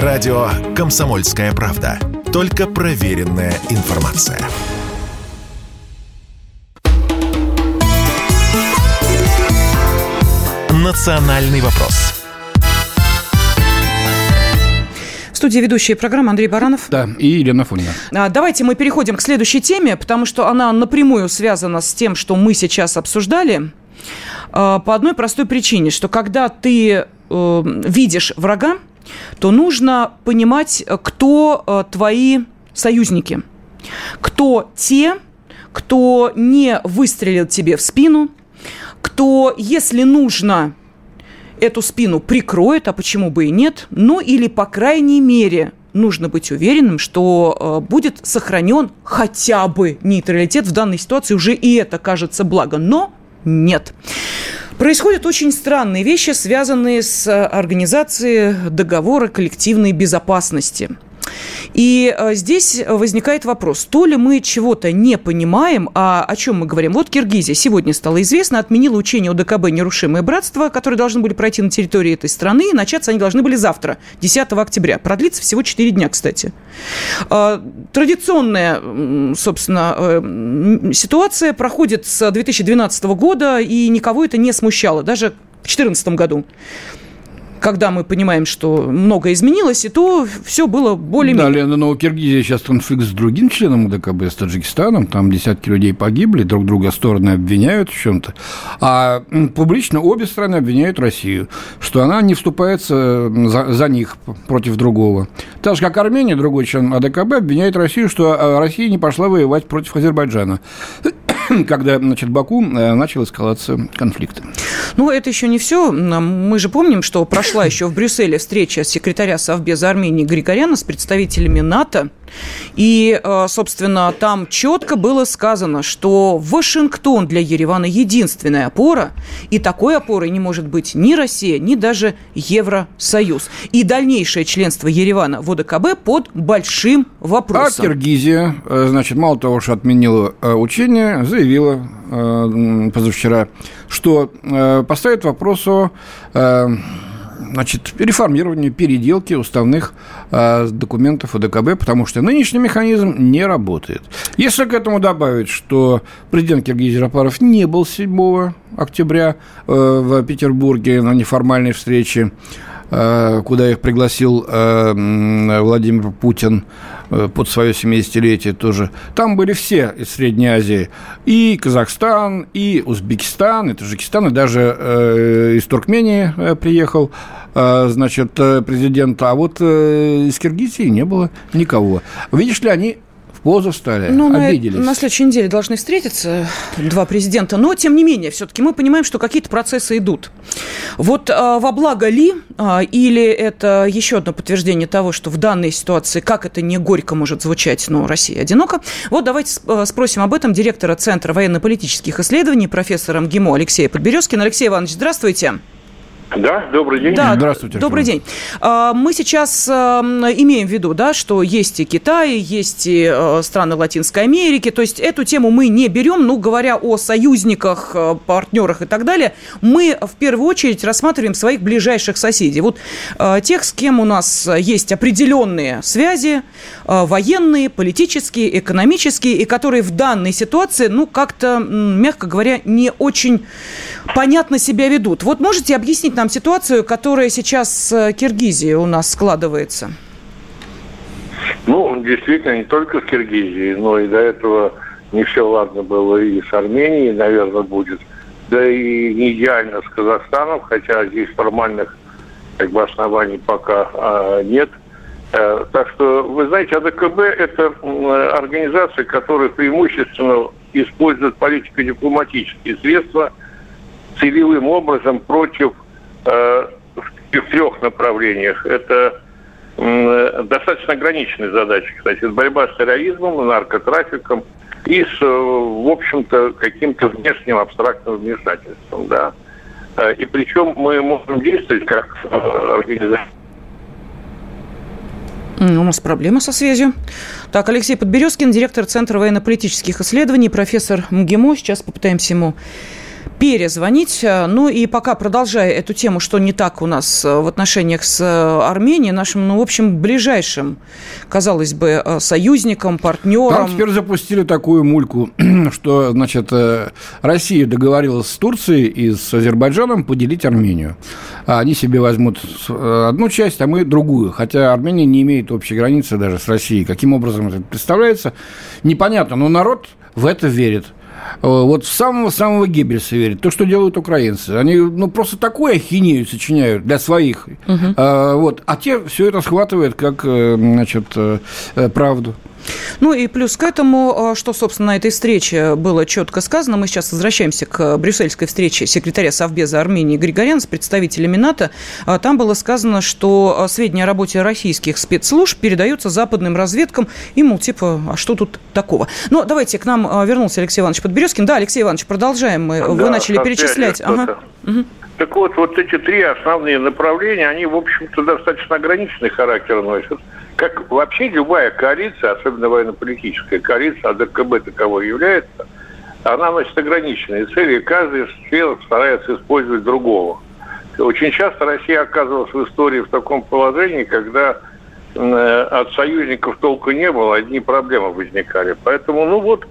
Радио «Комсомольская правда». Только проверенная информация. «Национальный вопрос» студии ведущая программы Андрей Баранов. Да, и Елена Фонина. А, давайте мы переходим к следующей теме, потому что она напрямую связана с тем, что мы сейчас обсуждали. А, по одной простой причине, что когда ты э, видишь врага, то нужно понимать, кто э, твои союзники, кто те, кто не выстрелил тебе в спину, кто, если нужно, эту спину прикроет, а почему бы и нет, ну или, по крайней мере, нужно быть уверенным, что э, будет сохранен хотя бы нейтралитет в данной ситуации. Уже и это кажется благо, но нет. Происходят очень странные вещи, связанные с организацией договора коллективной безопасности – и э, здесь возникает вопрос, то ли мы чего-то не понимаем, а о чем мы говорим? Вот Киргизия сегодня стало известно, отменила учение ОДКБ «Нерушимое братство», которые должны были пройти на территории этой страны, и начаться они должны были завтра, 10 октября. Продлится всего 4 дня, кстати. А, традиционная, собственно, э, ситуация проходит с 2012 года, и никого это не смущало, даже в 2014 году когда мы понимаем, что многое изменилось, и то все было более-менее. Да, Лена, но у Киргизии сейчас конфликт с другим членом ДКБ, с Таджикистаном, там десятки людей погибли, друг друга стороны обвиняют в чем-то, а публично обе страны обвиняют Россию, что она не вступается за, за них против другого. Так же, как Армения, другой член АДКБ, обвиняет Россию, что а, Россия не пошла воевать против Азербайджана. когда, значит, Баку э, начал эскалация конфликта. Ну, это еще не все. Мы же помним, что прошла еще в Брюсселе встреча секретаря Совбеза Армении Григоряна с представителями НАТО. И, э, собственно, там четко было сказано, что Вашингтон для Еревана единственная опора, и такой опорой не может быть ни Россия, ни даже Евросоюз. И дальнейшее членство Еревана в ОДКБ под большим вопросом. А Киргизия, э, значит, мало того, что отменила учение, заявила э, позавчера, что э, поставит вопрос о э, значит, реформировании, переделке уставных э, документов ОДКБ, потому что нынешний механизм не работает. Если к этому добавить, что президент Киргизии Рапаров не был 7 октября э, в Петербурге на неформальной встрече, куда их пригласил э, Владимир Путин э, под свое 70-летие тоже. Там были все из Средней Азии. И Казахстан, и Узбекистан, и Таджикистан, и даже из Туркмении приехал значит, президент. А вот из Киргизии не было никого. Видишь ли, они позу стали, ну, обиделись. На, на следующей неделе должны встретиться два президента, но, тем не менее, все-таки мы понимаем, что какие-то процессы идут. Вот а, во благо ли, а, или это еще одно подтверждение того, что в данной ситуации, как это не горько может звучать, но Россия одинока. Вот давайте а, спросим об этом директора Центра военно-политических исследований, профессора МГИМО Алексея Подберезкина. Алексей Иванович, здравствуйте. Да, добрый день. Да, Здравствуйте. Добрый день. А, мы сейчас имеем в виду, да, что есть и Китай, есть и э, страны Латинской Америки. То есть эту тему мы не берем, ну, говоря о союзниках, э, партнерах и так далее, мы в первую очередь рассматриваем своих ближайших соседей. Вот э, тех, с кем у нас есть определенные связи, военные, политические, экономические, и которые в данной ситуации, ну, как-то, мягко говоря, не очень понятно себя ведут. Вот можете объяснить нам ситуацию, которая сейчас с Киргизией у нас складывается? Ну, действительно, не только с Киргизией, но и до этого не все ладно было и с Арменией, наверное, будет. Да и не идеально с Казахстаном, хотя здесь формальных как бы, оснований пока а, нет. А, так что, вы знаете, АДКБ – это организация, которая преимущественно использует политико-дипломатические средства целевым образом против э, в трех направлениях. Это э, достаточно ограниченные задачи, кстати. Это борьба с терроризмом, наркотрафиком и с, в общем-то, каким-то внешним абстрактным вмешательством, да. Э, и причем мы можем действовать как э, организация у нас проблема со связью. Так, Алексей Подберезкин, директор Центра военно-политических исследований, профессор МГИМО. Сейчас попытаемся ему перезвонить. Ну и пока продолжая эту тему, что не так у нас в отношениях с Арменией, нашим, ну, в общем, ближайшим, казалось бы, союзником, партнером. Там теперь запустили такую мульку, что, значит, Россия договорилась с Турцией и с Азербайджаном поделить Армению. А они себе возьмут одну часть, а мы другую. Хотя Армения не имеет общей границы даже с Россией. Каким образом это представляется, непонятно. Но народ в это верит. Э, вот самого-самого Геббельса верит. То, что делают украинцы. Они ну, просто такую ахинею сочиняют для своих. Угу. А, вот. а те все это схватывают как э, значит, правду. Ну и плюс к этому, а, что, собственно, на этой встрече было четко сказано, мы сейчас возвращаемся к брюссельской встрече секретаря Совбеза Армении Григорян с представителями НАТО. А, там было сказано, что а, сведения о работе российских спецслужб передаются западным разведкам, и, мол, типа, а что тут такого? Ну, давайте, к нам вернулся Алексей Иванович Подберезкин. Да, Алексей Иванович, продолжаем мы. Да, Вы начали перечислять. Ага. Угу. Так вот, вот эти три основные направления, они, в общем-то, достаточно ограниченный характер носят как вообще любая коалиция, особенно военно-политическая коалиция, а ДКБ таковой является, она носит ограниченные цели, и каждый член старается использовать другого. Очень часто Россия оказывалась в истории в таком положении, когда э, от союзников толку не было, одни проблемы возникали. Поэтому, ну вот,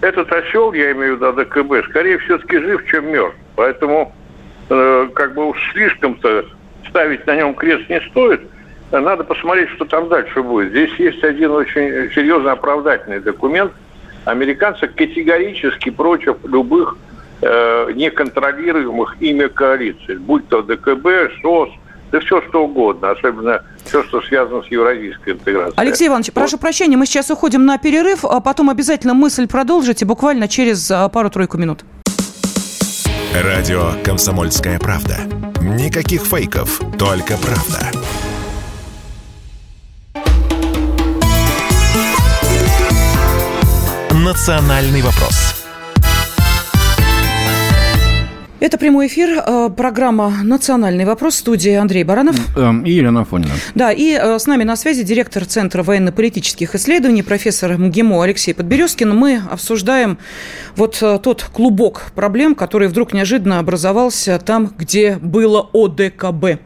этот осел, я имею в виду ДКБ, скорее все-таки жив, чем мертв. Поэтому, э, как бы уж слишком-то ставить на нем крест не стоит – надо посмотреть, что там дальше будет. Здесь есть один очень серьезный оправдательный документ. Американцы категорически против любых э, неконтролируемых ими коалиций, будь то ДКБ, ШОС, да все что угодно, особенно все, что связано с евразийской интеграцией. Алексей Иванович, вот. прошу прощения, мы сейчас уходим на перерыв, а потом обязательно мысль продолжите буквально через а, пару-тройку минут. Радио «Комсомольская правда». Никаких фейков, только правда. «Национальный вопрос». Это прямой эфир, э, программа «Национальный вопрос», студии Андрей Баранов. Эм, и Елена Афонина. Да, и э, с нами на связи директор Центра военно-политических исследований, профессор МГИМО Алексей Подберезкин. Мы обсуждаем вот э, тот клубок проблем, который вдруг неожиданно образовался там, где было ОДКБ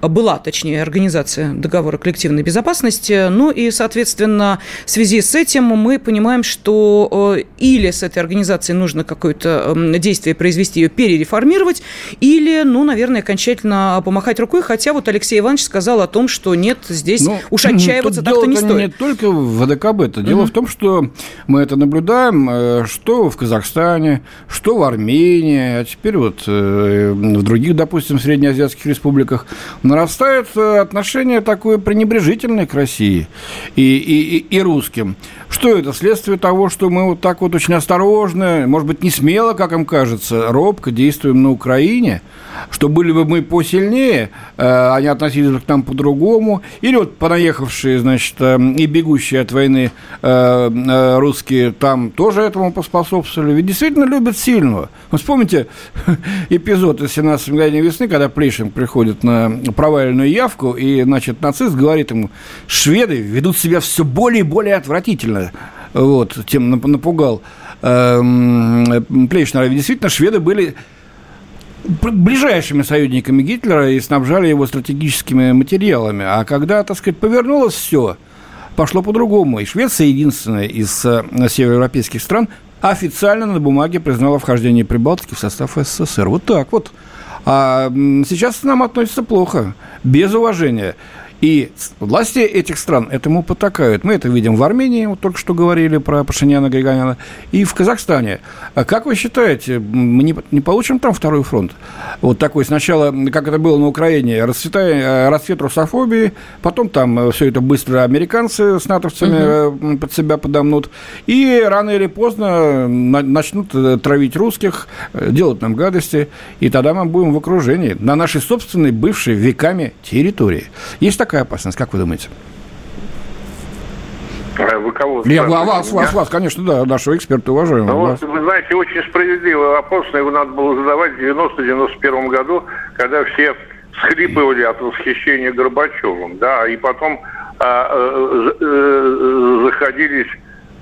была, точнее, организация договора коллективной безопасности. Ну и, соответственно, в связи с этим мы понимаем, что э, или с этой организацией нужно какое-то эм, действие произвести, ее перереформировать, или, ну, наверное, окончательно помахать рукой, хотя вот Алексей Иванович сказал о том, что нет, здесь ну, уж отчаиваться так-то не стоит. не только в ВДКБ, это дело угу. в том, что мы это наблюдаем, э, что в Казахстане, что в Армении, а теперь вот э, в других, допустим, среднеазиатских республиках нарастает э, отношение такое пренебрежительное к России и, и, и, и русским. Что это? Следствие того, что мы вот так вот очень осторожно, может быть, не смело, как им кажется, робко действуем на Украине, что были бы мы посильнее, э, они относились бы к нам по-другому, или вот понаехавшие, значит, э, и бегущие от войны русские там тоже этому поспособствовали. Ведь действительно любят сильного. Вы вспомните эпизод из 17 мгновений весны, когда Плешин приходит на проваленную явку, и, значит, нацист говорит ему, шведы ведут себя все более и более отвратительно. Вот, тем напугал эм, Плейшнера. Ведь действительно, шведы были ближайшими союзниками Гитлера и снабжали его стратегическими материалами. А когда, так сказать, повернулось все, пошло по-другому. И Швеция единственная из э, североевропейских стран официально на бумаге признала вхождение Прибалтики в состав СССР. Вот так вот. А сейчас к нам относятся плохо, без уважения. И власти этих стран этому потакают. Мы это видим в Армении, вот только что говорили про Пашиняна Григоряна, и в Казахстане. А как вы считаете, мы не, не получим там второй фронт? Вот такой сначала, как это было на Украине, расцветая, э, расцвет русофобии, потом там э, все это быстро американцы с натовцами угу. под себя подомнут, и рано или поздно начнут травить русских, делать нам гадости, и тогда мы будем в окружении на нашей собственной бывшей веками территории. Есть такая опасность, как вы думаете? А вы кого? Я, вас, вас, вас, конечно, да, нашего эксперта уважаем. Ну, вот, вы знаете, очень справедливый вопрос, но его надо было задавать в 90-91 году, когда все схлипывали от восхищения Горбачевым, да, и потом а, а, а, заходились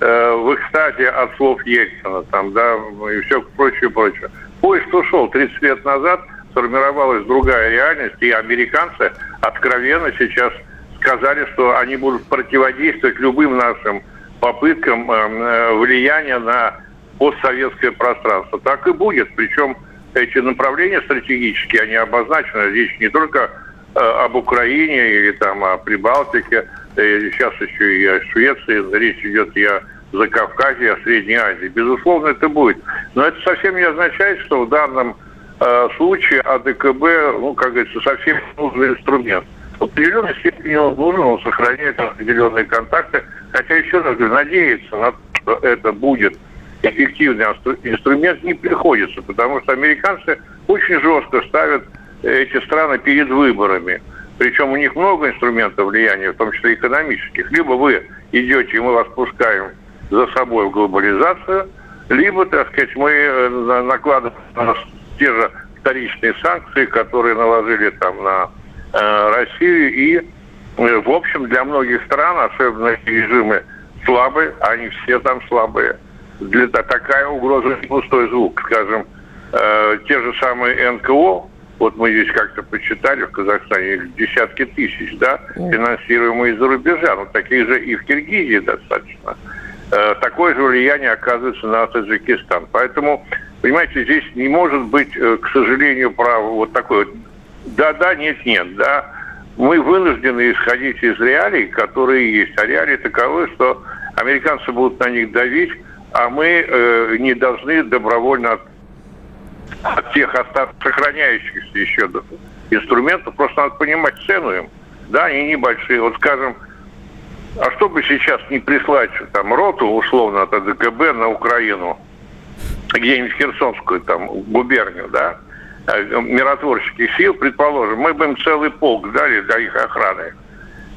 а, в экстазе от слов Ельцина, там, да, и все прочее, прочее. Поезд ушел 30 лет назад, сформировалась другая реальность, и американцы откровенно сейчас сказали, что они будут противодействовать любым нашим попыткам э, э, влияния на постсоветское пространство. Так и будет. Причем эти направления стратегические, они обозначены. Здесь не только э, об Украине или там о Прибалтике, сейчас еще и о Швеции, речь идет и о Закавказье, о Средней Азии. Безусловно, это будет. Но это совсем не означает, что в данном э, случае АДКБ, ну, как говорится, совсем нужный инструмент. В определенной степени он нужен, он сохраняет определенные контакты. Хотя, еще раз говорю, надеяться на то, что это будет эффективный инструмент, не приходится, потому что американцы очень жестко ставят эти страны перед выборами. Причем у них много инструментов влияния, в том числе экономических. Либо вы идете, и мы вас пускаем за собой в глобализацию, либо, так сказать, мы э, накладываем те же вторичные санкции, которые наложили там на э, Россию. И, э, в общем, для многих стран, особенно режимы слабые, они все там слабые, для такая угроза не пустой звук. Скажем, э, те же самые НКО, вот мы здесь как-то почитали в Казахстане, десятки тысяч, да, финансируемые из-за рубежа, но такие же и в Киргизии достаточно. Э, такое же влияние оказывается на Таджикистан. Поэтому, понимаете, здесь не может быть, э, к сожалению, право вот такое да-да, нет-нет, да. Мы вынуждены исходить из реалий, которые есть. А реалии таковы, что американцы будут на них давить, а мы э, не должны добровольно от, от тех остатков, сохраняющихся еще инструментов, просто надо понимать цену им. Да, они небольшие. Вот скажем, а что бы сейчас не прислать там роту, условно, от АДКБ на Украину, где-нибудь Херсонскую там губернию, да, э, миротворческих сил, предположим, мы бы им целый полк дали для их охраны.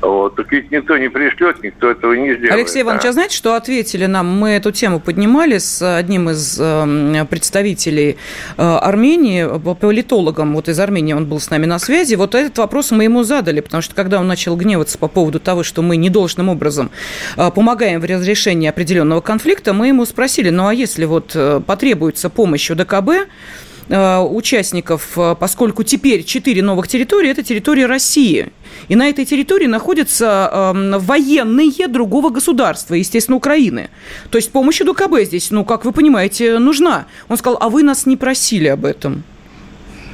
Вот. Так ведь никто не пришлет, никто этого не сделает. Алексей Иванович, да. а знаете, что ответили нам? Мы эту тему поднимали с одним из э, представителей э, Армении, политологом вот из Армении, он был с нами на связи. Вот этот вопрос мы ему задали, потому что когда он начал гневаться по поводу того, что мы недолжным образом э, помогаем в разрешении определенного конфликта, мы ему спросили, ну а если вот э, потребуется помощь УДКБ, Э, участников, э, поскольку теперь четыре новых территории – это территории России. И на этой территории находятся э, военные другого государства, естественно, Украины. То есть помощь ДКБ здесь, ну, как вы понимаете, нужна. Он сказал, а вы нас не просили об этом.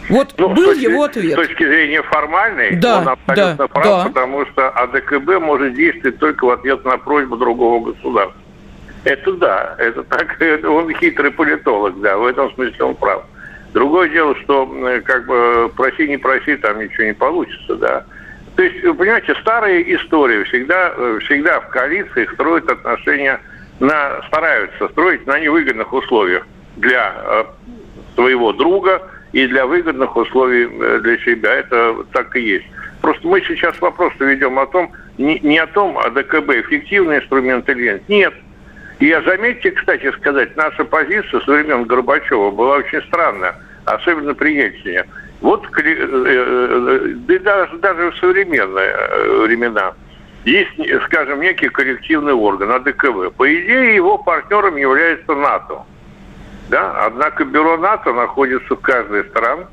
Вот ну, был точки, его ответ. С точки зрения формальной, да, он абсолютно да, прав, да. потому что АДКБ может действовать только в ответ на просьбу другого государства. Это да, это так, он хитрый политолог, да, в этом смысле он прав. Другое дело, что как бы проси, не проси, там ничего не получится, да. То есть, вы понимаете, старые истории всегда, всегда в коалициях строят отношения на, стараются строить на невыгодных условиях для э, своего друга и для выгодных условий э, для себя. Это так и есть. Просто мы сейчас вопрос ведем о том, не, не о том, а ДКБ эффективный инструмент или нет. Нет. И я заметьте, кстати сказать, наша позиция со времен Горбачева была очень странная, особенно при Ельцине. Вот, э, э, да даже, даже в современные э, времена, есть, скажем, некий коллективный орган, АДКВ. По идее, его партнером является НАТО. Да? Однако бюро НАТО находится в каждой стране,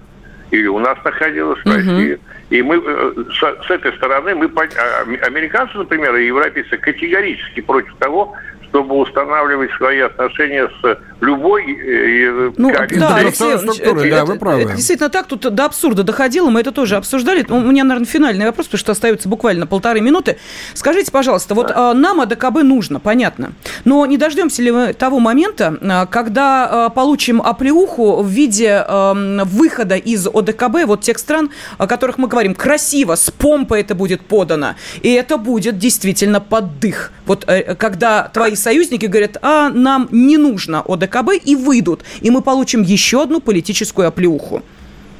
или у нас находилось в России. И мы с, с этой стороны, мы, а, американцы, например, и европейцы категорически против того, чтобы устанавливать свои отношения с любой э, ну, да, Алексей, структуры, да, вы правы. Это действительно так, тут до абсурда доходило, мы это тоже обсуждали. У меня, наверное, финальный вопрос, потому что остается буквально полторы минуты. Скажите, пожалуйста, вот да. нам АДКБ нужно, понятно, но не дождемся ли мы того момента, а, когда а, получим оплеуху в виде выхода из ОДКБ, вот тех стран, о которых мы говорим, красиво, с помпой это будет подано, и это будет действительно поддых. Вот э, когда твои союзники говорят, а нам не нужно ОДКБ и выйдут, и мы получим еще одну политическую оплеуху.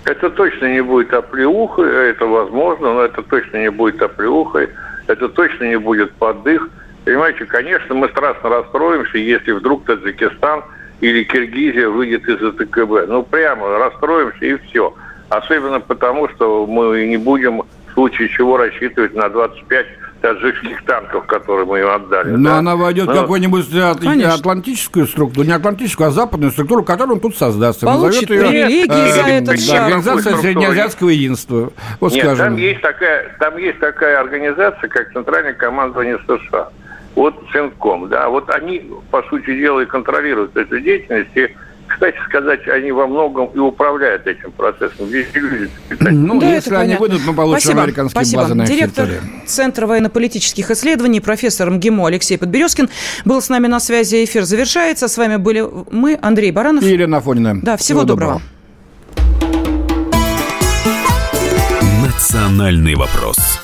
Это точно не будет оплеухой, это возможно, но это точно не будет оплеухой, это точно не будет поддых. Понимаете, конечно, мы страшно расстроимся, если вдруг Таджикистан или Киргизия выйдет из АТКБ. Ну, прямо расстроимся и все. Особенно потому, что мы не будем в случае чего рассчитывать на 25 таджикских танков, которые мы им отдали. Но да? она войдет в какую-нибудь Конечно. атлантическую структуру, не атлантическую, а западную структуру, которую он тут создаст. Получит ее, привилегии э, за этот да, шаг. Организация Среднеазиатского единства. Вот Нет, скажем. там есть, такая, там есть такая организация, как Центральное командование США. Вот Центком, да, вот они, по сути дела, и контролируют эту деятельность, и кстати сказать, они во многом и управляют этим процессом. Здесь люди... Ну, да, если они выйдут, мы получим Спасибо. американские Спасибо. базы на Директор территории. Центра военно-политических исследований, профессор МГИМО Алексей Подберезкин был с нами на связи. Эфир завершается. С вами были мы, Андрей Баранов. И Елена Афонина. Да, всего, всего доброго. доброго. Национальный вопрос.